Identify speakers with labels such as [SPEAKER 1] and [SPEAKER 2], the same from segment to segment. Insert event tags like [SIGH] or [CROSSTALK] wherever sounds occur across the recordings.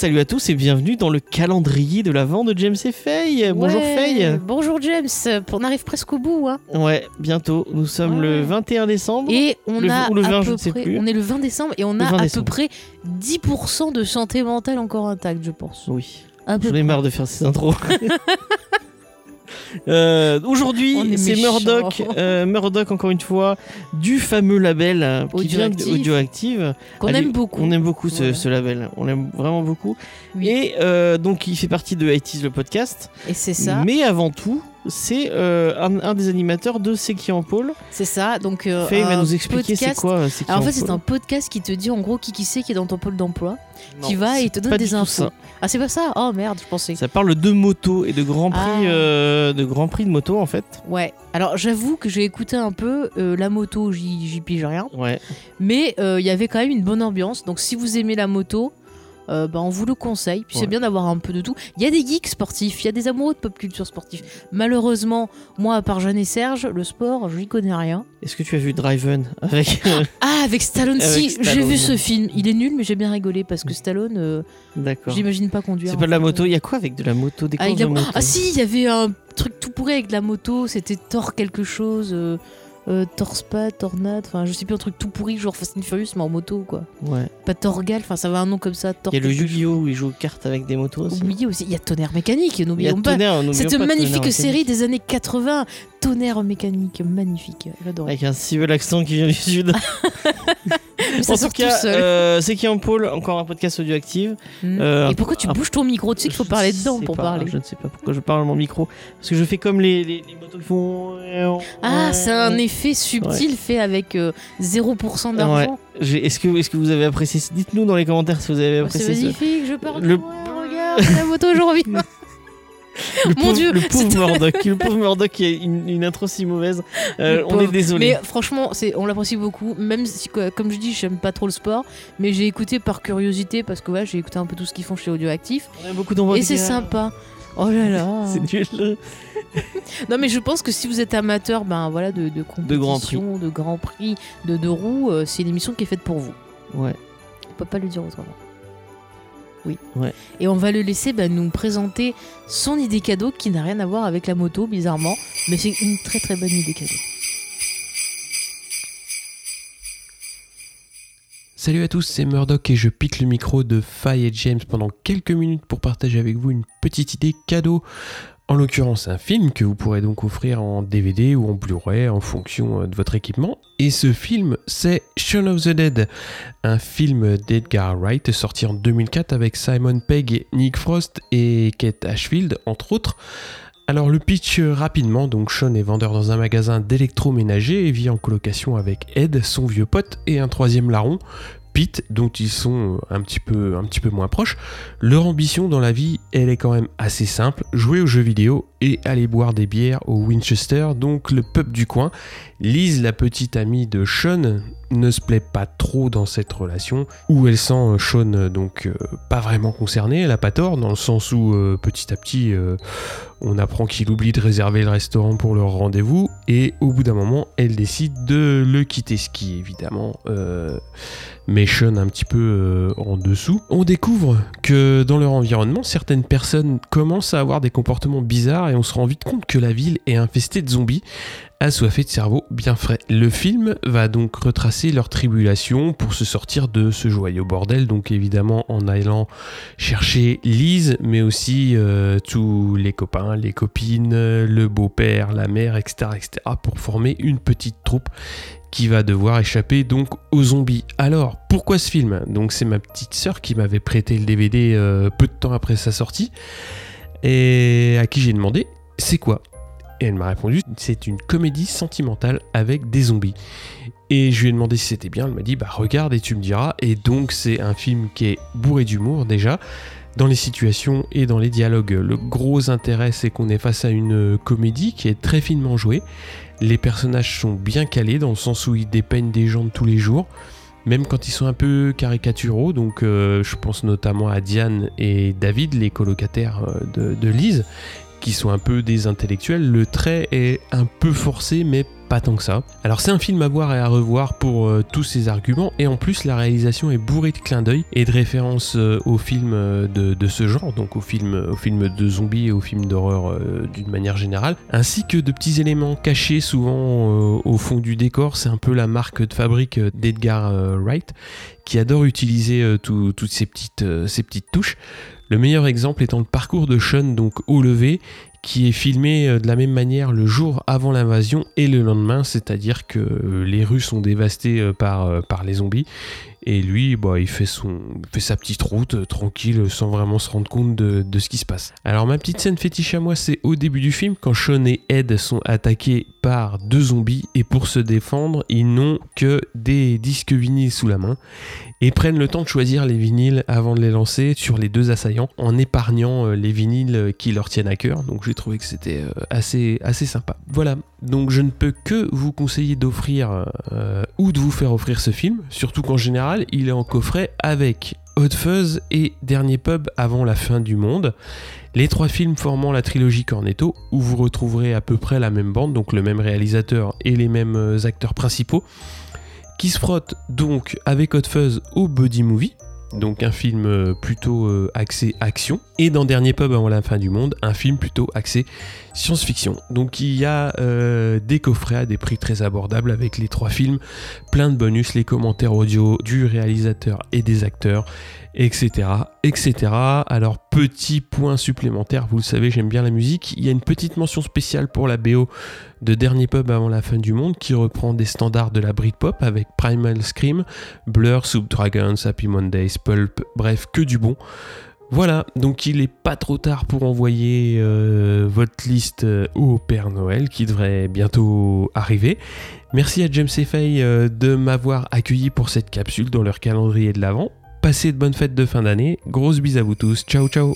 [SPEAKER 1] salut à tous et bienvenue dans le calendrier de l'Avent de James et Faye. Bonjour Faye.
[SPEAKER 2] Bonjour James, on arrive presque au bout. Hein.
[SPEAKER 1] Ouais, bientôt. Nous sommes
[SPEAKER 2] Ouais.
[SPEAKER 1] le 21 décembre.
[SPEAKER 2] Et on
[SPEAKER 1] Le-
[SPEAKER 2] a
[SPEAKER 1] le
[SPEAKER 2] à
[SPEAKER 1] 20, je
[SPEAKER 2] peu
[SPEAKER 1] ne sais
[SPEAKER 2] près,
[SPEAKER 1] plus.
[SPEAKER 2] on est le 20 décembre et on a
[SPEAKER 1] 20
[SPEAKER 2] à peu près 10% de santé mentale encore intacte, je pense.
[SPEAKER 1] Oui. J'en ai marre de faire ces intros. [LAUGHS] Euh, Aujourd'hui, c'est. Murdoch, euh, Murdoch encore une fois, du fameux label euh, qui vient
[SPEAKER 2] Audioactive.
[SPEAKER 1] d'Audioactive.
[SPEAKER 2] Qu'on aime beaucoup.
[SPEAKER 1] On aime beaucoup ce,
[SPEAKER 2] Voilà.
[SPEAKER 1] ce label, on l'aime vraiment beaucoup.
[SPEAKER 2] Oui.
[SPEAKER 1] Et euh, donc il fait partie de IT's le podcast.
[SPEAKER 2] Et c'est ça,
[SPEAKER 1] Mais avant tout, c'est euh, un, un des animateurs de C'est qui en pôle.
[SPEAKER 2] c'est ça. Donc, euh,
[SPEAKER 1] Faye va nous expliquer c'est
[SPEAKER 2] podcast-
[SPEAKER 1] quoi euh, C'est qui
[SPEAKER 2] Alors en
[SPEAKER 1] en
[SPEAKER 2] fait, c'est un podcast qui te dit en gros qui qui c'est qui est dans ton pôle d'emploi,
[SPEAKER 1] Non,
[SPEAKER 2] qui va et te donne des infos.
[SPEAKER 1] ça.
[SPEAKER 2] Ah, c'est pas ça? Oh merde, je pensais.
[SPEAKER 1] Ça parle de moto et de grand prix,
[SPEAKER 2] Ah.
[SPEAKER 1] euh, de grand prix de moto en fait.
[SPEAKER 2] Ouais. Alors j'avoue que j'ai écouté un peu euh, la moto, j'y j'y pige rien.
[SPEAKER 1] Ouais.
[SPEAKER 2] Mais euh, il y avait quand même une bonne ambiance. Donc si vous aimez la moto, euh, bah, on vous le conseille. Puis
[SPEAKER 1] Ouais.
[SPEAKER 2] c'est bien d'avoir un peu de tout. Il y a des geeks sportifs, il y a des amoureux de pop culture sportif. Malheureusement, moi, à part Jeanne et Serge, le sport, j'y connais rien.
[SPEAKER 1] Est-ce que tu as vu Driven avec
[SPEAKER 2] Ah, avec Stallone, [LAUGHS] si, j'ai vu ce film. Il est nul, mais j'ai bien rigolé parce que Stallone, euh,
[SPEAKER 1] D'accord.
[SPEAKER 2] j'imagine pas conduire.
[SPEAKER 1] C'est pas de la
[SPEAKER 2] fait.
[SPEAKER 1] moto. Il y a quoi avec de la moto Des
[SPEAKER 2] Ah,
[SPEAKER 1] courses
[SPEAKER 2] il a-
[SPEAKER 1] de moto
[SPEAKER 2] ah, si, il y avait un truc tout pourri avec de la moto, c'était Thor quelque chose, euh, euh, Thor Spa, Tornade, enfin je sais plus un truc tout pourri, genre Fast and Furious mais en moto quoi.
[SPEAKER 1] Ouais.
[SPEAKER 2] Pas Torgal, enfin ça avait un nom comme ça,
[SPEAKER 1] Il y a le. Yu-Gi-Oh où ils jouent aux cartes avec des motos aussi.
[SPEAKER 2] Oui, aussi. Il y a Tonnerre Mécanique, n'oublions pas.
[SPEAKER 1] Tonnerre, n'oublions
[SPEAKER 2] Cette
[SPEAKER 1] pas
[SPEAKER 2] magnifique série des années 80, Tonnerre Mécanique, magnifique. J'adorais.
[SPEAKER 1] Avec un si bel accent qui vient du sud. [LAUGHS] En tout cas, euh, c'est qui en pôle Encore un podcast audioactive.
[SPEAKER 2] Hmm.
[SPEAKER 1] euh,
[SPEAKER 2] Et pourquoi tu
[SPEAKER 1] un-
[SPEAKER 2] bouges ton micro? Tu sais qu'il faut parler dedans pour
[SPEAKER 1] pas,
[SPEAKER 2] parler.
[SPEAKER 1] Je ne sais pas pourquoi je parle mon micro. Parce que je fais comme les, les, les motos qui font.
[SPEAKER 2] Ah, c'est un effet subtil fait avec euh, 0% d'argent.
[SPEAKER 1] Est-ce que, est que vous avez apprécié? Dites-nous dans les commentaires si vous avez
[SPEAKER 2] c'est
[SPEAKER 1] apprécié ça.
[SPEAKER 2] magnifique, je parle
[SPEAKER 1] Le-
[SPEAKER 2] de moi, regarde, la moto aujourd'hui. [LAUGHS]
[SPEAKER 1] Le
[SPEAKER 2] Mon
[SPEAKER 1] pauvre,
[SPEAKER 2] Dieu,
[SPEAKER 1] le pauvre Murdoch, le pauvre Murdoch qui a une, une intro si mauvaise. Euh, on est désolé.
[SPEAKER 2] Mais franchement, c'est, on l'apprécie beaucoup. Même si, comme je dis, j'aime pas trop le sport, mais j'ai écouté par curiosité parce que ouais, j'ai écouté un peu tout ce qu'ils font chez Audioactif
[SPEAKER 1] On a beaucoup d'envois
[SPEAKER 2] et
[SPEAKER 1] de
[SPEAKER 2] c'est sympa. Oh là là. [LAUGHS]
[SPEAKER 1] C'est nul.
[SPEAKER 2] Non, mais je pense que si vous êtes amateur, ben voilà, de, de compétition, de grand prix, de deux roues, euh, c'est une émission qui est faite pour vous.
[SPEAKER 1] Ouais.
[SPEAKER 2] On peut pas le dire autrement. Oui.
[SPEAKER 1] Ouais.
[SPEAKER 2] Et on va le laisser ben, nous présenter son idée cadeau qui n'a rien à voir avec la moto, bizarrement, mais c'est une très très bonne idée cadeau.
[SPEAKER 3] Salut à tous, c'est Murdoch et je pique le micro de Faye et James pendant quelques minutes pour partager avec vous une petite idée cadeau. En l'occurrence, un film que vous pourrez donc offrir en DVD ou en Blu-ray en fonction euh, de votre équipement. Et ce film, c'est Shaun of the Dead, un film d'Edgar Wright sorti en 2004 avec Simon Pegg, Nick Frost et Kate Ashfield, entre autres. Alors le pitch euh, rapidement, donc Sean est vendeur dans un magasin d'électroménager et vit en colocation avec Ed, son vieux pote, et un troisième larron, Pete, dont ils sont euh, un petit peu, un petit peu moins proches. Leur ambition dans la vie, elle est quand même assez simple, jouer aux jeux vidéo et aller boire des bières au Winchester, donc le pub du coin. Lise, la petite amie de Sean, ne se plaît pas trop dans cette relation, où elle sent euh, Sean euh, donc euh, pas vraiment concerné, elle a pas tort, dans le sens où petit à petit on apprend qu'il oublie de réserver le restaurant pour leur rendez-vous, et au bout d'un moment elle décide de le quitter, ce qui évidemment met Sean un petit peu en dessous. On découvre que dans leur environnement, certaines personnes commencent à avoir des comportements bizarres et on se rend vite compte que la ville est infestée de zombies assoiffés de cerveau bien frais. Le film va donc retracer leur tribulation pour se sortir de ce joyeux bordel, donc évidemment en allant chercher Lise, mais aussi euh, tous les copains, les copines, le beau-père, la mère, etc., etc., pour former une petite troupe qui va devoir échapper donc aux zombies. Alors, pourquoi ce film? Donc c'est ma petite sœur qui m'avait prêté le DVD euh, peu de temps après sa sortie, et à qui j'ai demandé, c'est quoi? Et elle m'a répondu, c'est une comédie sentimentale avec des zombies. Et je lui ai demandé si c'était bien, elle m'a dit, bah regarde et tu me diras. Et donc c'est un film qui est bourré d'humour déjà, dans les situations et dans les dialogues. Le gros intérêt c'est qu'on est face à une comédie qui est très finement jouée. Les personnages sont bien calés dans le sens où ils dépeignent des gens de tous les jours. Même quand ils sont un peu caricaturaux, donc euh, je pense notamment à Diane et David, les colocataires euh, de, de Lise, qui sont un peu des intellectuels, le trait est un peu forcé, mais pas tant que ça. Alors c'est un film à voir et à revoir pour euh, tous ces arguments, et en plus la réalisation est bourrée de clins d'œil et de références euh, aux films euh, de, ce genre, donc aux films, de zombies et aux films d'horreur d'une manière générale, ainsi que de petits éléments cachés souvent au fond du décor. C'est un peu la marque de fabrique d'Edgar Wright, qui adore utiliser tout- toutes ces petites, ces petites touches. Le meilleur exemple étant le parcours de Sean, donc au lever, qui est filmé euh, de la même manière le jour avant l'invasion et le lendemain, c'est-à-dire que euh, les rues sont dévastées euh, par, par les zombies. Et lui, bah, il fait, son, fait sa petite route euh, tranquille sans vraiment se rendre compte de, de ce qui se passe. Alors ma petite scène fétiche à moi, c'est au début du film, quand Sean et Ed sont attaqués par deux zombies et pour se défendre, ils n'ont que des disques vinyles sous la main et prennent le temps de choisir les vinyles avant de les lancer sur les deux assaillants en épargnant euh, les vinyles euh, qui leur tiennent à cœur. Donc j'ai trouvé que c'était assez, assez sympa. Voilà, donc je ne peux que vous conseiller d'offrir ou de vous faire offrir ce film, surtout qu'en général il est en coffret avec Hot Fuzz et Dernier Pub avant la fin du monde. Les trois films formant la trilogie Cornetto, où vous retrouverez à peu près la même bande, donc le même réalisateur et les mêmes euh, acteurs principaux qui se frotte donc avec Hot Fuzz au Buddy Movie, donc un film euh, plutôt euh, axé action, et dans Dernier Pub avant la fin du monde, un film plutôt axé science-fiction. Donc il y a euh, des coffrets à des prix très abordables avec les trois films, plein de bonus, les commentaires audio du réalisateur et des acteurs, etc. etc. Alors petit point supplémentaire, vous le savez j'aime bien la musique, il y a une petite mention spéciale pour la BO de Dernier Pub avant la fin du monde qui reprend des standards de la Britpop avec Primal Scream, Blur, Soup Dragons, Happy Mondays, Bref, que du bon. Voilà, donc il est pas trop tard pour envoyer euh, votre liste euh, au Père Noël qui devrait bientôt arriver. Merci à James et euh, de m'avoir accueilli pour cette capsule dans leur calendrier de l'Avent. Passez de bonnes fêtes de fin d'année. Grosse bise à vous tous. Ciao ciao.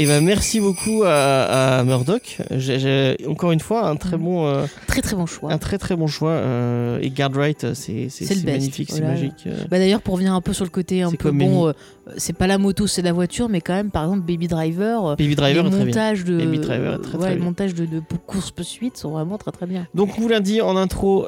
[SPEAKER 1] Et ben merci beaucoup à, à Murdoch. J'ai- encore une fois un très
[SPEAKER 2] Mhm.
[SPEAKER 1] bon, euh,
[SPEAKER 2] Très très bon choix.
[SPEAKER 1] un très très bon choix. euh, et Guard Right, c'est magnifique, c'est magique. euh.
[SPEAKER 2] Bah d'ailleurs pour revenir un peu sur le côté un peu bon, euh, c'est pas la moto c'est la voiture mais quand même par exemple Baby Driver, euh,
[SPEAKER 1] Baby Driver
[SPEAKER 2] les montages de
[SPEAKER 1] Baby Driver très, très
[SPEAKER 2] ouais, les
[SPEAKER 1] bien.
[SPEAKER 2] montages de, de course sont vraiment très très bien.
[SPEAKER 1] Donc, on vous l'a dit en intro,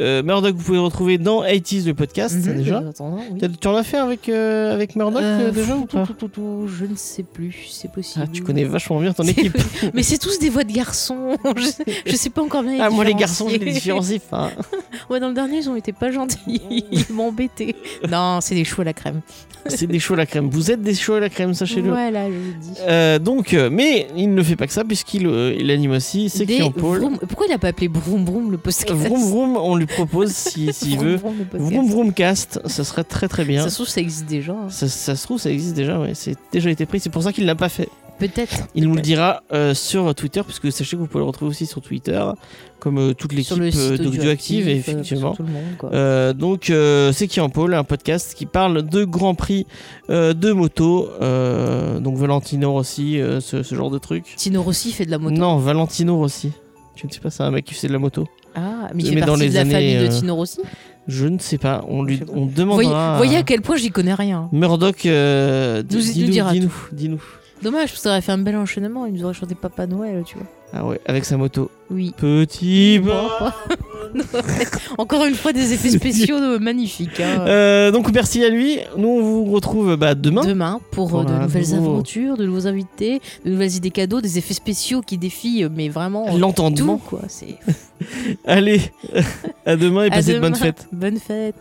[SPEAKER 1] euh, Murdoch, vous pouvez le retrouver dans 80s le podcast
[SPEAKER 2] Mhm,
[SPEAKER 1] déjà.
[SPEAKER 2] oui.
[SPEAKER 1] Tu en as fait avec, euh, avec Murdoch
[SPEAKER 2] Euh,
[SPEAKER 1] euh, déjà ou
[SPEAKER 2] tout,
[SPEAKER 1] pas
[SPEAKER 2] tout, tout, tout, Je ne sais plus, c'est possible.
[SPEAKER 1] Ah, tu connais vachement bien ton équipe. [LAUGHS]
[SPEAKER 2] Mais c'est tous des voix de garçons. [LAUGHS] je, je sais pas encore bien. les
[SPEAKER 1] Ah, moi, les garçons, je les différencie pas. [LAUGHS]
[SPEAKER 2] Ouais, dans le dernier, ils ont été pas gentils. [LAUGHS] Ils m'embêtaient. Non, c'est des choux à la crème.
[SPEAKER 1] C'est des choux à la crème. Vous êtes des choux à la crème, sachez-le.
[SPEAKER 2] Voilà, je vous dis.
[SPEAKER 1] Euh, donc, euh, mais il ne fait pas que ça, puisqu'il euh, il anime aussi C'est qui en
[SPEAKER 2] vroom- Pourquoi il a pas appelé Broom Broom le podcast
[SPEAKER 1] Vroom Vroom, on lui propose si- [LAUGHS] s'il
[SPEAKER 2] Vroom
[SPEAKER 1] veut.
[SPEAKER 2] Vroom, le.
[SPEAKER 1] Vroom Vroom Cast, ça serait très très bien.
[SPEAKER 2] Ça se trouve, ça existe déjà. hein.
[SPEAKER 1] Ça, ça se trouve, ça existe déjà, ouais. C'est déjà été pris, c'est pour ça qu'il l'a pas fait.
[SPEAKER 2] Peut-être.
[SPEAKER 1] Il nous le dira euh, sur Twitter, puisque sachez que vous pouvez le retrouver aussi sur Twitter, comme euh, toute l'équipe euh, d'Audioactive,
[SPEAKER 2] Audioactive,
[SPEAKER 1] effectivement.
[SPEAKER 2] sur tout le monde, quoi.
[SPEAKER 1] Euh, donc, euh, c'est qui en pôle, un podcast qui parle de Grand Prix euh, de moto. euh, donc, Valentino Rossi, euh, ce, ce genre de truc.
[SPEAKER 2] Tino Rossi fait de la moto.
[SPEAKER 1] Non, Valentino Rossi. Tu ne sais pas, c'est un mec qui fait de la moto.
[SPEAKER 2] Ah, mais il
[SPEAKER 1] Mais
[SPEAKER 2] fait
[SPEAKER 1] dans les
[SPEAKER 2] de la
[SPEAKER 1] années,
[SPEAKER 2] famille de Tino Rossi.
[SPEAKER 1] Je ne sais pas, on, lui,
[SPEAKER 2] Je
[SPEAKER 1] on
[SPEAKER 2] Voyez,
[SPEAKER 1] demandera.
[SPEAKER 2] voyez
[SPEAKER 1] à
[SPEAKER 2] à quel point j'y connais rien.
[SPEAKER 1] Murdoch, euh,
[SPEAKER 2] Nous- nous
[SPEAKER 1] dis-nous,
[SPEAKER 2] dira
[SPEAKER 1] dis-nous, dis-nous.
[SPEAKER 2] Dommage, parce que ça aurait fait un bel enchaînement. Il nous aurait chanté Papa Noël, tu vois.
[SPEAKER 1] Ah ouais, avec sa moto.
[SPEAKER 2] Oui.
[SPEAKER 1] Petit. [LAUGHS]
[SPEAKER 2] Encore une fois, des effets [LAUGHS] spéciaux de- magnifiques. hein.
[SPEAKER 1] Euh, donc merci à lui. Nous on vous retrouve bah, demain.
[SPEAKER 2] Demain pour euh,
[SPEAKER 1] Pour
[SPEAKER 2] de
[SPEAKER 1] un
[SPEAKER 2] nouvelles
[SPEAKER 1] nouveau-
[SPEAKER 2] aventures, de nouveaux invités, de nouvelles idées cadeaux, des effets spéciaux qui défient, euh, mais vraiment euh,
[SPEAKER 1] L'entendement.
[SPEAKER 2] tout quoi. C'est [LAUGHS]
[SPEAKER 1] Allez, à demain et
[SPEAKER 2] À
[SPEAKER 1] passez de bonnes
[SPEAKER 2] demain.
[SPEAKER 1] fêtes.
[SPEAKER 2] Bonne fête.